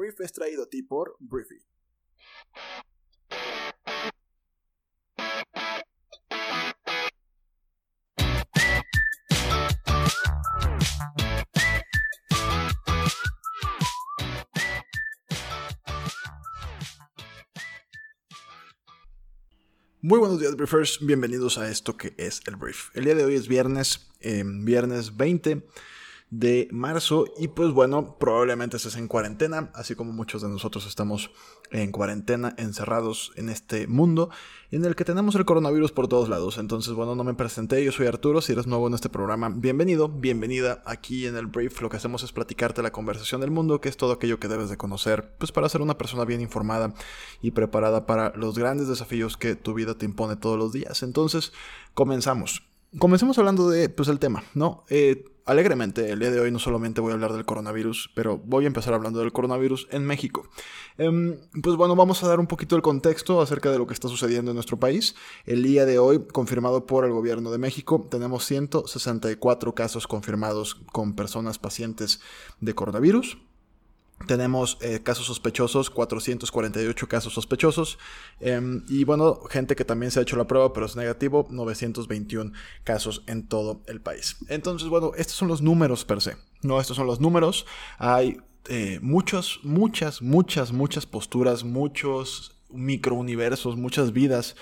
Brief es traído a ti por Briefy. Muy buenos días, Briefers. Bienvenidos a esto que es el Brief. El día de hoy es viernes, eh, viernes 20 de marzo y pues bueno, probablemente estés en cuarentena, así como muchos de nosotros estamos en cuarentena, encerrados en este mundo en el que tenemos el coronavirus por todos lados. Entonces, bueno, no me presenté, yo soy Arturo, si eres nuevo en este programa, bienvenido, bienvenida aquí en el Brief. Lo que hacemos es platicarte la conversación del mundo, que es todo aquello que debes de conocer, pues para ser una persona bien informada y preparada para los grandes desafíos que tu vida te impone todos los días. Entonces, comenzamos. Comencemos hablando de, pues, el tema, ¿no? Eh, alegremente, el día de hoy no solamente voy a hablar del coronavirus, pero voy a empezar hablando del coronavirus en México. Em, pues bueno, vamos a dar un poquito el contexto acerca de lo que está sucediendo en nuestro país. El día de hoy, confirmado por el gobierno de México, tenemos 164 casos confirmados con personas pacientes de coronavirus. Tenemos eh, casos sospechosos, 448 casos sospechosos. Em, y bueno, gente que también se ha hecho la prueba, pero es negativo, 921 casos en todo el país. Entonces, bueno, estos son los números per se. No, estos son los números. Hay eh, muchos, muchas, muchas, muchas posturas, muchos microuniversos, muchas vidas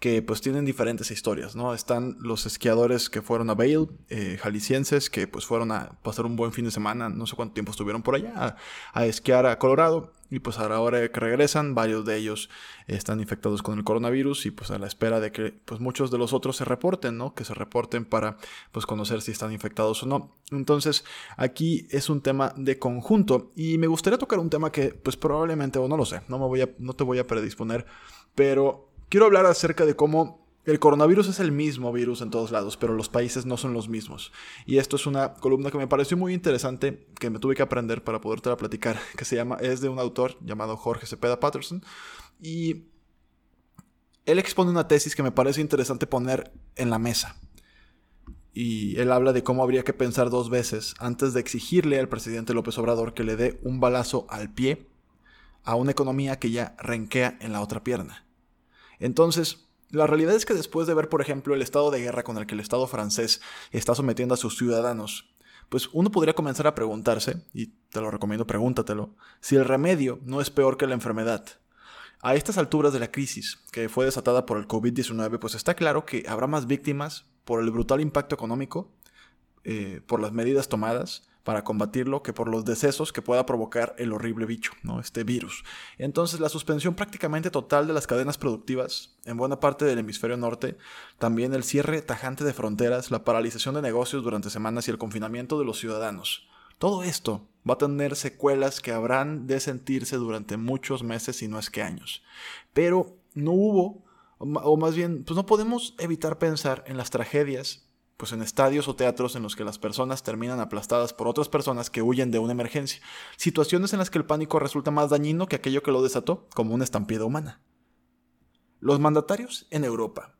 que pues tienen diferentes historias, ¿no? Están los esquiadores que fueron a Vail, eh, jaliscienses, que pues fueron a pasar un buen fin de semana, no sé cuánto tiempo estuvieron por allá, a, esquiar a Colorado, y pues ahora que regresan, varios de ellos están infectados con el coronavirus y pues a la espera de que pues muchos de los otros se reporten, ¿no? Que se reporten para pues conocer si están infectados o no. Entonces aquí es un tema de conjunto y me gustaría tocar un tema que pues probablemente, o no lo sé, no, me voy a, no te voy a predisponer, pero Quiero hablar acerca de cómo el coronavirus es el mismo virus en todos lados, pero los países no son los mismos. Y esto es una columna que me pareció muy interesante, que me tuve que aprender para poderte la platicar, que se llama, es de un autor llamado Jorge Cepeda Patterson. Y él expone una tesis que me parece interesante poner en la mesa. Y él habla de cómo habría que pensar dos veces antes de exigirle al presidente López Obrador que le dé un balazo al pie a una economía que ya renquea en la otra pierna. Entonces, la realidad es que después de ver, por ejemplo, el estado de guerra con el que el Estado francés está sometiendo a sus ciudadanos, pues uno podría comenzar a preguntarse, y te lo recomiendo, pregúntatelo, si el remedio no es peor que la enfermedad. A estas alturas de la crisis, que fue desatada por el COVID-19, pues está claro que habrá más víctimas por el brutal impacto económico, eh, por las medidas tomadas, para combatirlo que por los decesos que pueda provocar el horrible bicho, ¿no? este virus. Entonces la suspensión prácticamente total de las cadenas productivas en buena parte del hemisferio norte, también el cierre tajante de fronteras, la paralización de negocios durante semanas y el confinamiento de los ciudadanos. Todo esto va a tener secuelas que habrán de sentirse durante muchos meses y no es que años. Pero no hubo, o más bien, pues no podemos evitar pensar en las tragedias pues en estadios o teatros en los que las personas terminan aplastadas por otras personas que huyen de una emergencia, situaciones en las que el pánico resulta más dañino que aquello que lo desató, como una estampida humana. Los mandatarios en Europa,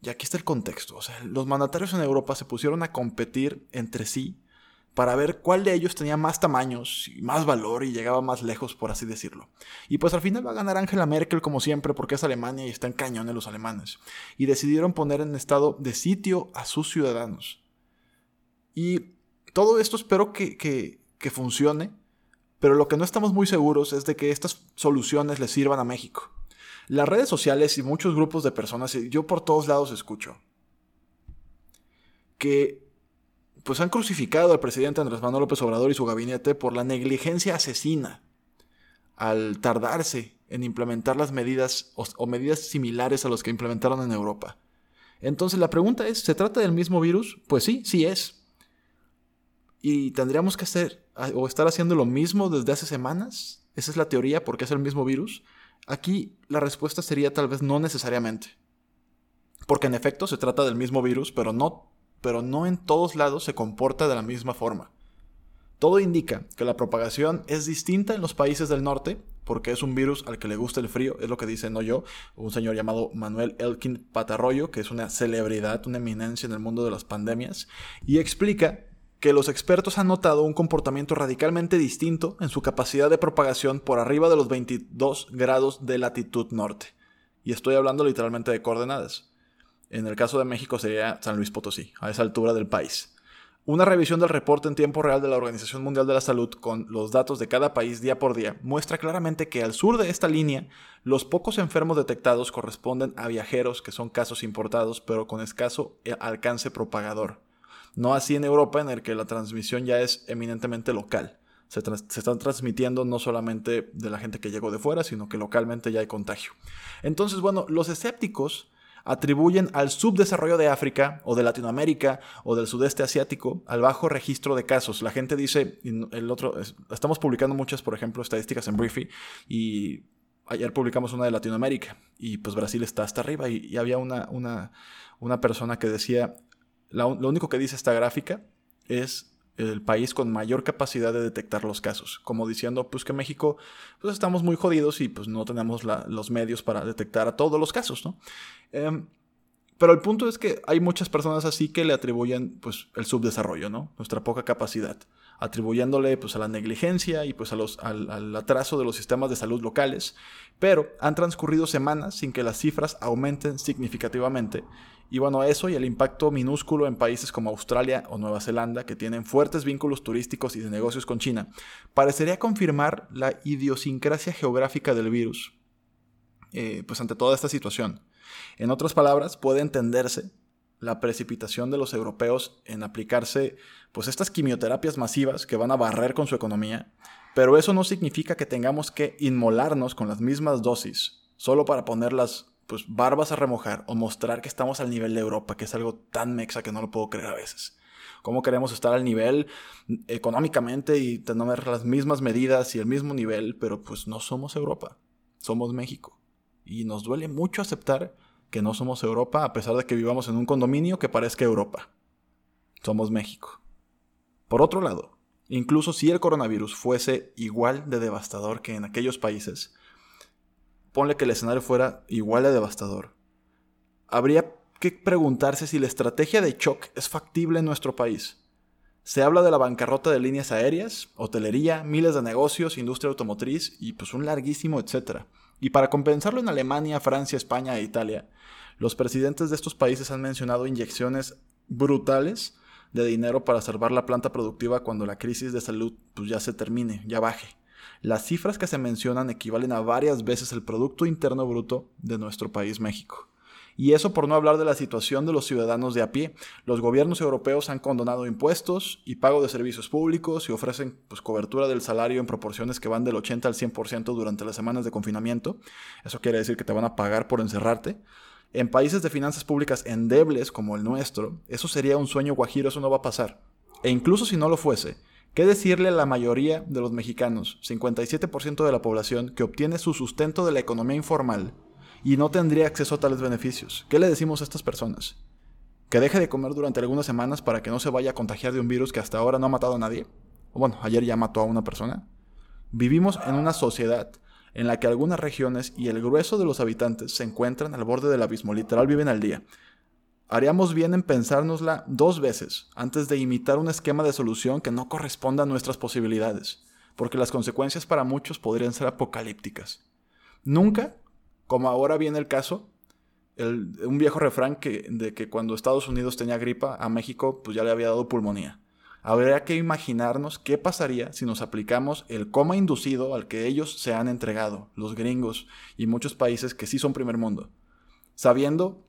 y aquí está el contexto, o sea, los mandatarios en Europa se pusieron a competir entre sí para ver cuál de ellos tenía más tamaños y más valor y llegaba más lejos, por así decirlo. Y pues al final va a ganar Angela Merkel como siempre porque es Alemania y está en cañón los alemanes. Y decidieron poner en estado de sitio a sus ciudadanos. Y todo esto espero que, que, que funcione, pero lo que no estamos muy seguros es de que estas soluciones le sirvan a México. Las redes sociales y muchos grupos de personas, yo por todos lados escucho, que pues han crucificado al presidente Andrés Manuel López Obrador y su gabinete por la negligencia asesina al tardarse en implementar las medidas o, medidas similares a las que implementaron en Europa. Entonces la pregunta es, ¿se trata del mismo virus? Pues sí, sí es. ¿Y tendríamos que hacer o estar haciendo lo mismo desde hace semanas? Esa es la teoría porque es el mismo virus. Aquí la respuesta sería tal vez no necesariamente. Porque en efecto se trata del mismo virus, pero no pero no en todos lados se comporta de la misma forma. Todo indica que la propagación es distinta en los países del norte, porque es un virus al que le gusta el frío, es lo que dice no yo, un señor llamado Manuel Elkin Patarroyo, que es una celebridad, una eminencia en el mundo de las pandemias, y explica que los expertos han notado un comportamiento radicalmente distinto en su capacidad de propagación por arriba de los 22 grados de latitud norte. Y estoy hablando literalmente de coordenadas. En el caso de México sería San Luis Potosí, a esa altura del país. Una revisión del reporte en tiempo real de la Organización Mundial de la Salud con los datos de cada país día por día muestra claramente que al sur de esta línea los pocos enfermos detectados corresponden a viajeros que son casos importados pero con escaso eh, alcance propagador. No así en Europa en el que la transmisión ya es eminentemente local. Se, se, están transmitiendo no solamente de la gente que llegó de fuera, sino que localmente ya hay contagio. Entonces, bueno, los escépticos atribuyen al subdesarrollo de África o de Latinoamérica o del sudeste asiático al bajo registro de casos. La gente dice, el otro, estamos publicando muchas, por ejemplo, estadísticas en Briefy y ayer publicamos una de Latinoamérica y pues Brasil está hasta arriba y, había una, una, una, persona que decía, lo único que dice esta gráfica es el país con mayor capacidad de detectar los casos, como diciendo pues que México pues estamos muy jodidos y pues no tenemos los medios para detectar a todos los casos, ¿no? Em, pero el punto es que hay muchas personas así que le atribuyen pues el subdesarrollo, ¿no? Nuestra poca capacidad, atribuyéndole pues a la negligencia y pues a los, al, atraso de los sistemas de salud locales, pero han transcurrido semanas sin que las cifras aumenten significativamente y bueno, eso y el impacto minúsculo en países como Australia o Nueva Zelanda, que tienen fuertes vínculos turísticos y de negocios con China, parecería confirmar la idiosincrasia geográfica del virus, eh, pues ante toda esta situación. En otras palabras, puede entenderse la precipitación de los europeos en aplicarse pues estas quimioterapias masivas que van a barrer con su economía, pero eso no significa que tengamos que inmolarnos con las mismas dosis solo para ponerlas pues barbas a remojar o mostrar que estamos al nivel de Europa, que es algo tan mexa que no lo puedo creer a veces. ¿Cómo queremos estar al nivel económicamente y tener las mismas medidas y el mismo nivel, pero pues no somos Europa, somos México. Y nos duele mucho aceptar que no somos Europa a pesar de que vivamos en un condominio que parezca Europa. Somos México. Por otro lado, incluso si el coronavirus fuese igual de devastador que en aquellos países, ponle que el escenario fuera igual de devastador. Habría que preguntarse si la estrategia de shock es factible en nuestro país. Se habla de la bancarrota de líneas aéreas, hotelería, miles de negocios, industria automotriz y pues un larguísimo etcétera. Y para compensarlo en Alemania, Francia, España e Italia, los presidentes de estos países han mencionado inyecciones brutales de dinero para salvar la planta productiva cuando la crisis de salud pues, ya se termine, ya baje. Las cifras que se mencionan equivalen a varias veces el Producto Interno Bruto de nuestro país México. Y eso por no hablar de la situación de los ciudadanos de a pie. Los gobiernos europeos han condonado impuestos y pago de servicios públicos y ofrecen pues, cobertura del salario en proporciones que van del 80 al 100% durante las semanas de confinamiento. Eso quiere decir que te van a pagar por encerrarte. En países de finanzas públicas endebles como el nuestro, eso sería un sueño guajiro, eso no va a pasar. E incluso si no lo fuese, ¿Qué decirle a la mayoría de los mexicanos, 57% de la población, que obtiene su sustento de la economía informal y no tendría acceso a tales beneficios? ¿Qué le decimos a estas personas? ¿Que deje de comer durante algunas semanas para que no se vaya a contagiar de un virus que hasta ahora no ha matado a nadie? O bueno, ayer ya mató a una persona. Vivimos en una sociedad en la que algunas regiones y el grueso de los habitantes se encuentran al borde del abismo, literal viven al día. Haríamos bien en pensárnosla dos veces antes de imitar un esquema de solución que no corresponda a nuestras posibilidades, porque las consecuencias para muchos podrían ser apocalípticas. Nunca, como ahora viene el caso, un viejo refrán que, de que cuando Estados Unidos tenía gripa, a México pues ya le había dado pulmonía. Habría que imaginarnos qué pasaría si nos aplicamos el coma inducido al que ellos se han entregado, los gringos y muchos países que sí son primer mundo, sabiendo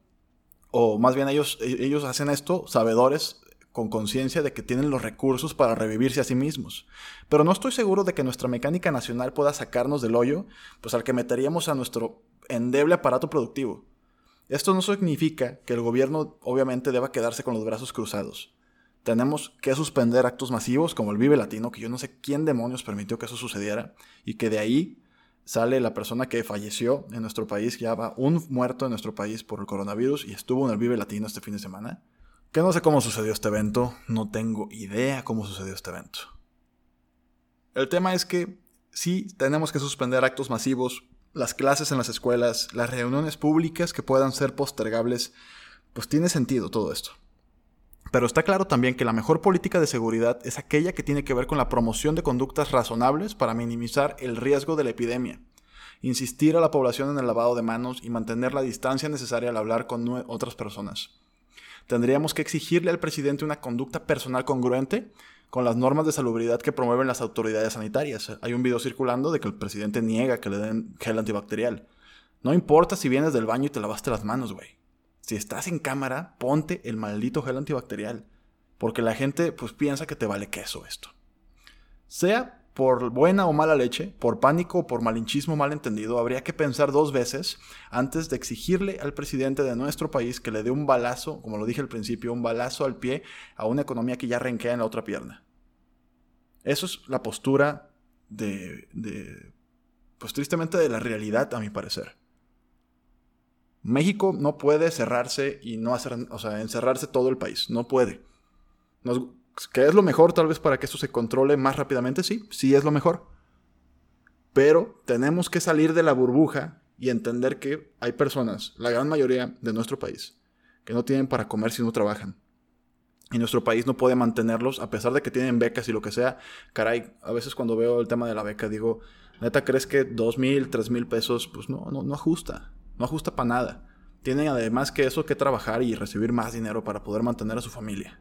o más bien ellos, e, ellos hacen esto sabedores con conciencia de que tienen los recursos para revivirse a sí mismos. Pero no estoy seguro de que nuestra mecánica nacional pueda sacarnos del hoyo, pues al que meteríamos a nuestro endeble aparato productivo. Esto no significa que el gobierno obviamente deba quedarse con los brazos cruzados. Tenemos que suspender actos masivos como el Vive Latino, que yo no sé quién demonios permitió que eso sucediera, y que de ahí sale la persona que falleció en nuestro país, ya va un muerto en nuestro país por el coronavirus y estuvo en el Vive Latino este fin de semana. Que no sé cómo sucedió este evento, no tengo idea cómo sucedió este evento. El tema es que sí tenemos que suspender actos masivos, las clases en las escuelas, las reuniones públicas que puedan ser postergables, pues tiene sentido todo esto. Pero está claro también que la mejor política de seguridad es aquella que tiene que ver con la promoción de conductas razonables para minimizar el riesgo de la epidemia. Insistir a la población en el lavado de manos y mantener la distancia necesaria al hablar con otras personas. Tendríamos que exigirle al presidente una conducta personal congruente con las normas de salubridad que promueven las autoridades sanitarias. Hay un video circulando de que el presidente niega que le den gel antibacterial. No importa si vienes del baño y te lavaste las manos, güey si estás en cámara, ponte el maldito gel antibacterial. Porque la gente pues piensa que te vale queso esto. Sea por buena o mala leche, por pánico o por malinchismo malentendido, habría que pensar dos veces antes de exigirle al presidente de nuestro país que le dé un balazo, como lo dije al principio, un balazo al pie a una economía que ya renquea en la otra pierna. Eso es la postura de, de pues tristemente de la realidad, a mi parecer. México no puede cerrarse y no hacer, o sea, encerrarse todo el país. No puede. ¿Qué es lo mejor tal vez para que esto se controle más rápidamente? Sí, sí es lo mejor. Pero tenemos que salir de la burbuja y entender que hay personas, la gran mayoría de nuestro país, que no tienen para comer si no trabajan. Y nuestro país no puede mantenerlos a pesar de que tienen becas y lo que sea. Caray, a veces cuando veo el tema de la beca digo, neta, ¿crees que dos mil, tres mil pesos? Pues no, no, no ajusta. No ajusta para nada. Tienen además que eso que trabajar y recibir más dinero para poder mantener a su familia.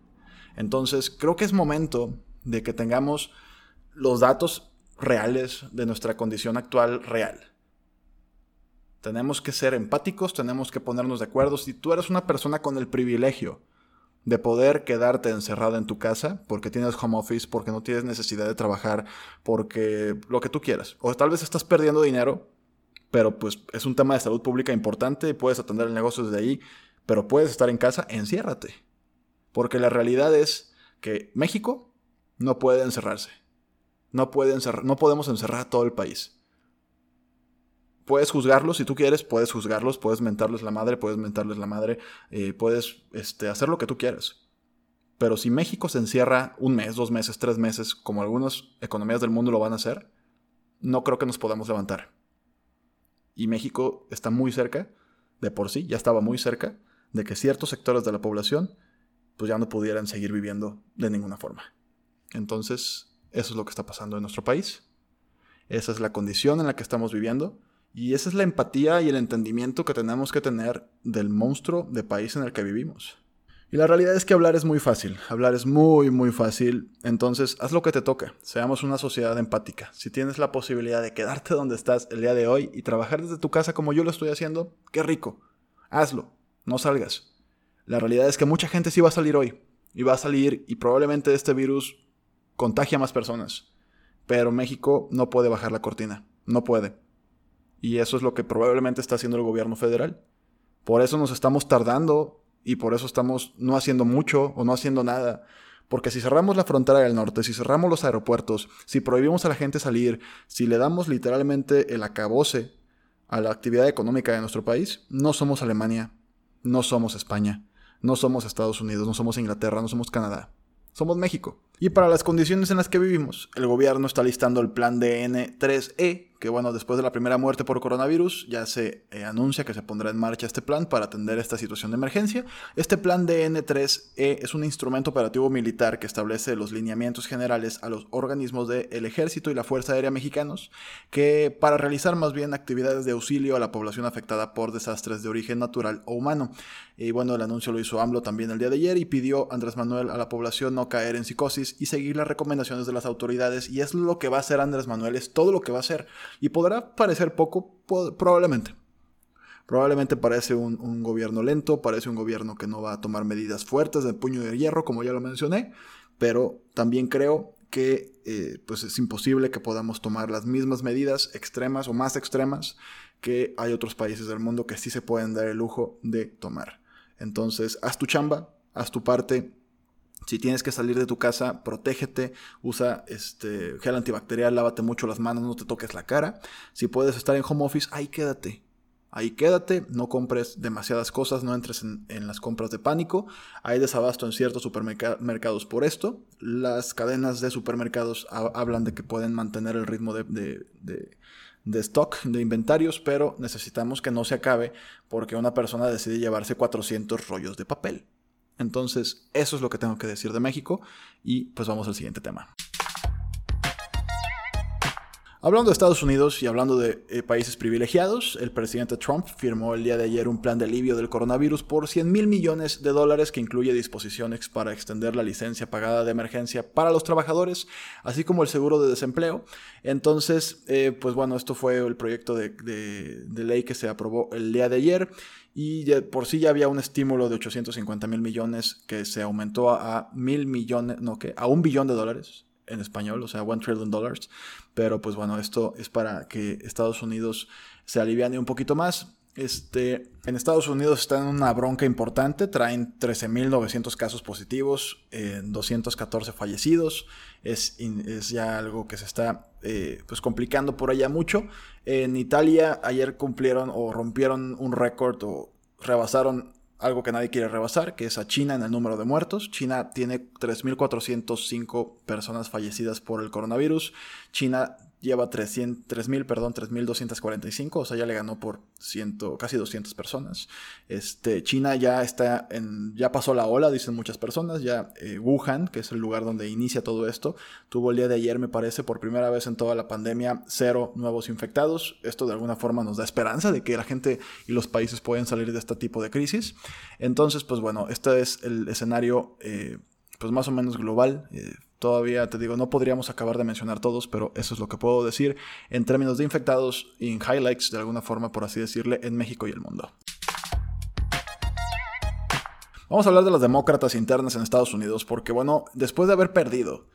Entonces, creo que es momento de que tengamos los datos reales de nuestra condición actual real. Tenemos que ser empáticos, tenemos que ponernos de acuerdo. Si tú eres una persona con el privilegio de poder quedarte encerrada en tu casa porque tienes home office, porque no tienes necesidad de trabajar, porque lo que tú quieras, o tal vez estás perdiendo dinero, pero pues es un tema de salud pública importante, puedes atender el negocio desde ahí, pero puedes estar en casa, enciérrate. Porque la realidad es que México no puede encerrarse. No, puede encerrar, no podemos encerrar a todo el país. Puedes juzgarlos si tú quieres, puedes juzgarlos, puedes mentarles la madre, puedes mentarles la madre, eh, puedes este, hacer lo que tú quieras. Pero si México se encierra un mes, dos meses, tres meses, como algunas economías del mundo lo van a hacer, no creo que nos podamos levantar y México está muy cerca, de por sí, ya estaba muy cerca, de que ciertos sectores de la población pues ya no pudieran seguir viviendo de ninguna forma. Entonces, eso es lo que está pasando en nuestro país. Esa es la condición en la que estamos viviendo y esa es la empatía y el entendimiento que tenemos que tener del monstruo de país en el que vivimos. Y la realidad es que hablar es muy fácil, hablar es muy, muy fácil, entonces haz lo que te toca, seamos una sociedad empática. Si tienes la posibilidad de quedarte donde estás el día de hoy y trabajar desde tu casa como yo lo estoy haciendo, qué rico, hazlo, no salgas. La realidad es que mucha gente sí va a salir hoy, y va a salir y probablemente este virus contagia a más personas, pero México no puede bajar la cortina, no puede. Y eso es lo que probablemente está haciendo el gobierno federal. Por eso nos estamos tardando y por eso estamos no haciendo mucho o no haciendo nada. Porque si cerramos la frontera del norte, si cerramos los aeropuertos, si prohibimos a la gente salir, si le damos literalmente el acabose a la actividad económica de nuestro país, no somos Alemania, no somos España, no somos Estados Unidos, no somos Inglaterra, no somos Canadá. Somos México. Y para las condiciones en las que vivimos, el gobierno está listando el plan DN3E, que bueno, después de la primera muerte por coronavirus, ya se eh, anuncia que se pondrá en marcha este plan para atender esta situación de emergencia. Este plan DN3E es un instrumento operativo militar que establece los lineamientos generales a los organismos del ejército y la Fuerza Aérea mexicanos, que para realizar más bien actividades de auxilio a la población afectada por desastres de origen natural o humano. Y bueno, el anuncio lo hizo AMLO también el día de ayer y pidió Andrés Manuel a la población no caer en psicosis y seguir las recomendaciones de las autoridades. Y es lo que va a hacer Andrés Manuel, es todo lo que va a hacer. Y podrá parecer poco, probablemente. Probablemente parece un, gobierno lento, parece un gobierno que no va a tomar medidas fuertes de puño de hierro, como ya lo mencioné, pero también creo que eh, pues es imposible que podamos tomar las mismas medidas extremas o más extremas que hay otros países del mundo que sí se pueden dar el lujo de tomar. Entonces, haz tu chamba, haz tu parte, si tienes que salir de tu casa, protégete, usa este gel antibacterial, lávate mucho las manos, no te toques la cara. Si puedes estar en home office, ahí quédate. Ahí quédate, no compres demasiadas cosas, no entres en, las compras de pánico. Hay desabasto en ciertos supermercados por esto. Las cadenas de supermercados hablan de que pueden mantener el ritmo de, de, de stock, de inventarios, pero necesitamos que no se acabe porque una persona decide llevarse 400 rollos de papel. Entonces, eso es lo que tengo que decir de México y pues vamos al siguiente tema. Hablando de Estados Unidos y hablando de eh, países privilegiados, el presidente Trump firmó el día de ayer un plan de alivio del coronavirus por 100 mil millones de dólares que incluye disposiciones para extender la licencia pagada de emergencia para los trabajadores, así como el seguro de desempleo. Entonces, eh, pues bueno, esto fue el proyecto de, de, ley que se aprobó el día de ayer y por sí ya había un estímulo de 850 mil millones que se aumentó a, mil millones, no, que a un billón de dólares en español, o sea, one trillion dollars. Pero pues bueno, esto es para que Estados Unidos se aliviane un poquito más. Este, en Estados Unidos están en una bronca importante, traen 13.900 casos positivos, 214 fallecidos, es, es, ya algo que se está eh, pues complicando por allá mucho. En Italia ayer cumplieron o rompieron un récord o rebasaron algo que nadie quiere rebasar, que es a China en el número de muertos. China tiene 3.405 personas fallecidas por el coronavirus. China lleva 3.000, perdón, 3.245, o sea, ya le ganó por ciento, casi 200 personas. Este, China ya está en, ya pasó la ola, dicen muchas personas, ya eh, Wuhan, que es el lugar donde inicia todo esto, tuvo el día de ayer, me parece, por primera vez en toda la pandemia, cero nuevos infectados. Esto de alguna forma nos da esperanza de que la gente y los países pueden salir de este tipo de crisis. Entonces, pues bueno, este es el escenario, eh, pues más o menos global. Eh, Todavía te digo, no podríamos acabar de mencionar todos, pero eso es lo que puedo decir en términos de infectados y en highlights, de alguna forma, por así decirle, en México y el mundo. Vamos a hablar de las demócratas internas en Estados Unidos, porque bueno, después de haber perdido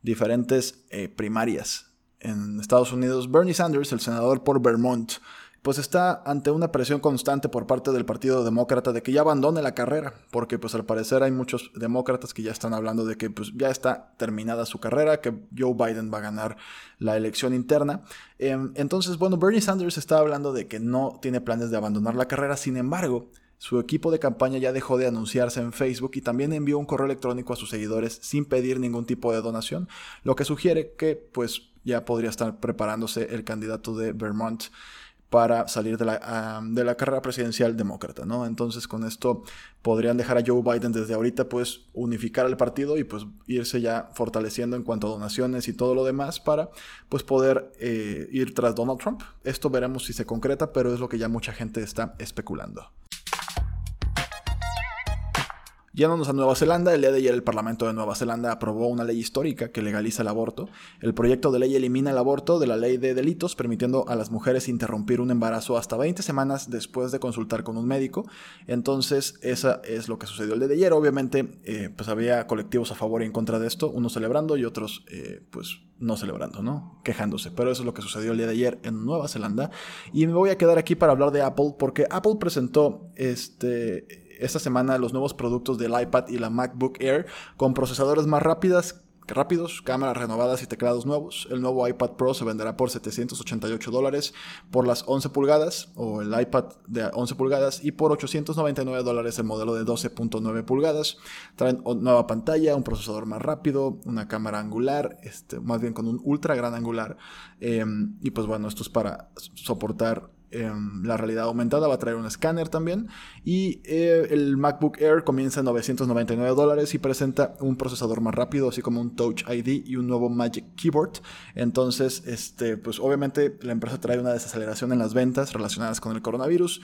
diferentes eh, primarias en Estados Unidos, Bernie Sanders, el senador por Vermont, pues está ante una presión constante por parte del Partido Demócrata de que ya abandone la carrera, porque pues al parecer hay muchos demócratas que ya están hablando de que pues ya está terminada su carrera, que Joe Biden va a ganar la elección interna. Em, entonces, bueno, Bernie Sanders está hablando de que no tiene planes de abandonar la carrera, sin embargo, su equipo de campaña ya dejó de anunciarse en Facebook y también envió un correo electrónico a sus seguidores sin pedir ningún tipo de donación, lo que sugiere que pues ya podría estar preparándose el candidato de Vermont para salir de la, de la carrera presidencial demócrata, ¿no? Entonces con esto podrían dejar a Joe Biden desde ahorita pues unificar el partido y pues irse ya fortaleciendo en cuanto a donaciones y todo lo demás para pues poder eh, ir tras Donald Trump. Esto veremos si se concreta, pero es lo que ya mucha gente está especulando. Yéndonos a Nueva Zelanda, el día de ayer el Parlamento de Nueva Zelanda aprobó una ley histórica que legaliza el aborto. El proyecto de ley elimina el aborto de la ley de delitos, permitiendo a las mujeres interrumpir un embarazo hasta 20 semanas después de consultar con un médico. Entonces, esa es lo que sucedió el día de ayer. Obviamente, eh, pues había colectivos a favor y en contra de esto, unos celebrando y otros, eh, pues, no celebrando, ¿no? Quejándose. Pero eso es lo que sucedió el día de ayer en Nueva Zelanda. Y me voy a quedar aquí para hablar de Apple, porque Apple presentó este esta semana los nuevos productos del iPad y la MacBook Air con procesadores más rápidas rápidos, cámaras renovadas y teclados nuevos. El nuevo iPad Pro se venderá por 788 dólares por las 11 pulgadas o el iPad de 11 pulgadas y por 899 dólares el modelo de 12.9 pulgadas. Traen nueva pantalla, un procesador más rápido, una cámara angular, este, más bien con un ultra gran angular. Em, y pues bueno, esto es para soportar Em, la realidad aumentada va a traer un escáner también. Y eh, el MacBook Air comienza en 999 dólares y presenta un procesador más rápido, así como un Touch ID y un nuevo Magic Keyboard. Entonces, este, pues obviamente la empresa trae una desaceleración en las ventas relacionadas con el coronavirus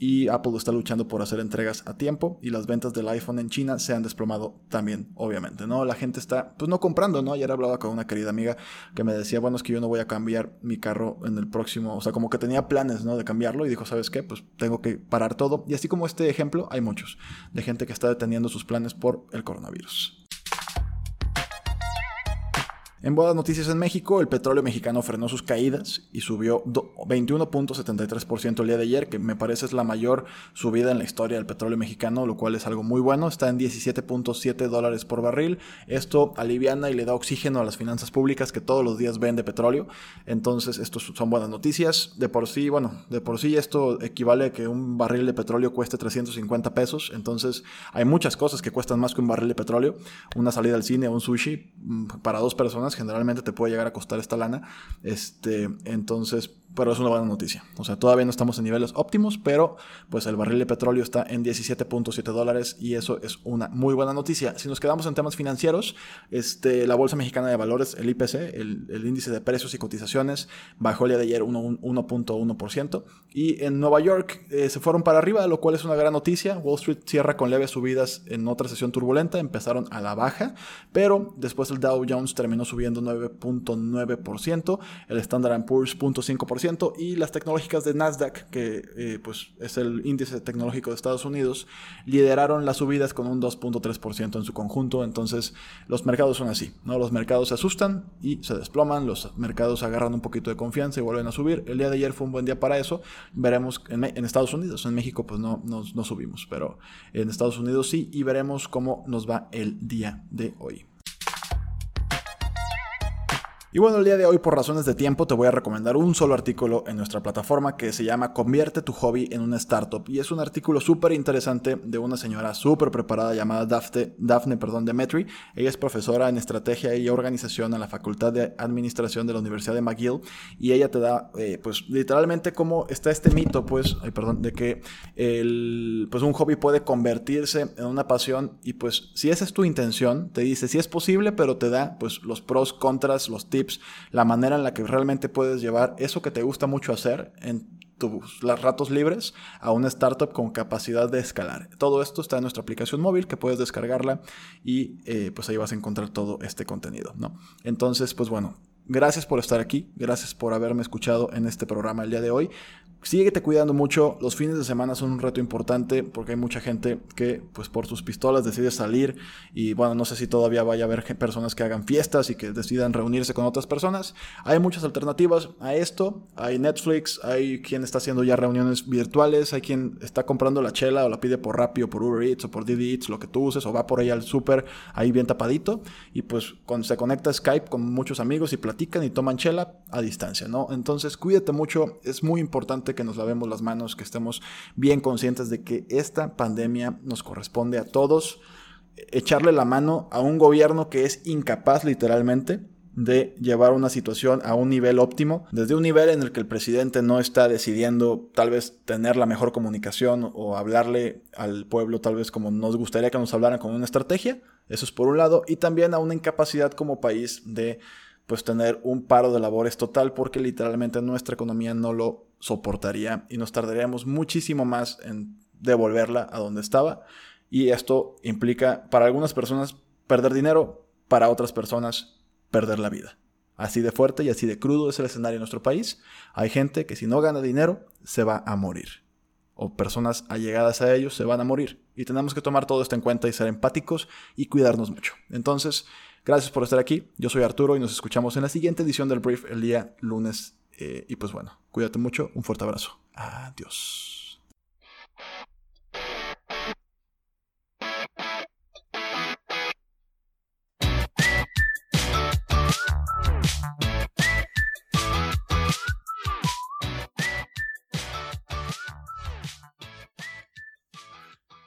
y Apple está luchando por hacer entregas a tiempo y las ventas del iPhone en China se han desplomado también, obviamente, ¿no? La gente está, pues no comprando, ¿no? Ayer hablaba con una querida amiga que me decía, bueno, es que yo no voy a cambiar mi carro en el próximo, o sea, como que tenía planes, ¿no? De cambiarlo y dijo, ¿sabes qué? Pues tengo que parar todo. Y así como este ejemplo, hay muchos de gente que está deteniendo sus planes por el coronavirus. En buenas noticias en México, el petróleo mexicano frenó sus caídas y subió 21.73% el día de ayer, que me parece es la mayor subida en la historia del petróleo mexicano, lo cual es algo muy bueno. Está en 17.7 dólares por barril. Esto aliviana y le da oxígeno a las finanzas públicas que todos los días vende petróleo. Entonces, esto son buenas noticias. De por sí, bueno, de por sí esto equivale a que un barril de petróleo cueste 350 pesos. Entonces, hay muchas cosas que cuestan más que un barril de petróleo. Una salida al cine un sushi mm, para dos personas generalmente te puede llegar a costar esta lana. Este, entonces, pero es una buena noticia. O sea, todavía no estamos en niveles óptimos, pero pues el barril de petróleo está en 17.7 dólares y eso es una muy buena noticia. Si nos quedamos en temas financieros, este, la Bolsa Mexicana de Valores, el IPC, el, índice de precios y cotizaciones, bajó el día de ayer 1.1% y en Nueva York eh, se fueron para arriba, lo cual es una gran noticia. Wall Street cierra con leves subidas en otra sesión turbulenta, empezaron a la baja, pero después el Dow Jones terminó subiendo 9.9%, el Standard Poor's 0.5% y las tecnológicas de Nasdaq, que eh, pues es el índice tecnológico de Estados Unidos, lideraron las subidas con un 2.3% en su conjunto. Entonces los mercados son así, ¿no? Los mercados se asustan y se desploman, los mercados agarran un poquito de confianza y vuelven a subir. El día de ayer fue un buen día para eso. Veremos en, Estados Unidos, en México pues no, no subimos, pero en Estados Unidos sí y veremos cómo nos va el día de hoy. Y bueno, el día de hoy por razones de tiempo te voy a recomendar un solo artículo en nuestra plataforma que se llama Convierte tu hobby en una startup. Y es un artículo súper interesante de una señora súper preparada llamada Daphne, Daphne perdón, Demetri. Ella es profesora en estrategia y organización en la Facultad de Administración de la Universidad de McGill. Y ella te da eh, pues literalmente cómo está este mito pues, ay, perdón, de que el, pues un hobby puede convertirse en una pasión. Y pues si esa es tu intención, te dice si es posible pero te da pues los pros, contras, los tips la manera en la que realmente puedes llevar eso que te gusta mucho hacer en tus ratos libres a una startup con capacidad de escalar. Todo esto está en nuestra aplicación móvil que puedes descargarla y eh, pues ahí vas a encontrar todo este contenido, ¿no? Entonces, pues bueno, gracias por estar aquí, gracias por haberme escuchado en este programa el día de hoy. Síguete cuidando mucho. Los fines de semana son un reto importante porque hay mucha gente que, pues por sus pistolas, decide salir. Y bueno, no sé si todavía vaya a haber personas que hagan fiestas y que decidan reunirse con otras personas. Hay muchas alternativas a esto. Hay Netflix, hay quien está haciendo ya reuniones virtuales, hay quien está comprando la chela o la pide por Rappi o por Uber Eats o por Didi Eats, lo que tú uses, o va por ahí al súper, ahí bien tapadito. Y pues cuando se conecta Skype con muchos amigos y platican y toman chela a distancia, ¿no? Entonces cuídate mucho. Es muy que nos lavemos las manos, que estemos bien conscientes de que esta pandemia nos corresponde a todos. Echarle la mano a un gobierno que es incapaz literalmente de llevar una situación a un nivel óptimo, desde un nivel en el que el presidente no está decidiendo tal vez tener la mejor comunicación o hablarle al pueblo tal vez como nos gustaría que nos hablaran con una estrategia, eso es por un lado, y también a una incapacidad como país de pues tener un paro de labores total porque literalmente nuestra economía no lo soportaría y nos tardaríamos muchísimo más en devolverla a donde estaba. Y esto implica para algunas personas perder dinero, para otras personas perder la vida. Así de fuerte y así de crudo es el escenario en nuestro país. Hay gente que si no gana dinero se va a morir. O personas allegadas a ellos se van a morir. Y tenemos que tomar todo esto en cuenta y ser empáticos y cuidarnos mucho. Entonces, gracias por estar aquí. Yo soy Arturo y nos escuchamos en la siguiente edición del Brief el día lunes eh, y pues bueno, cuídate mucho, un fuerte abrazo. Adiós.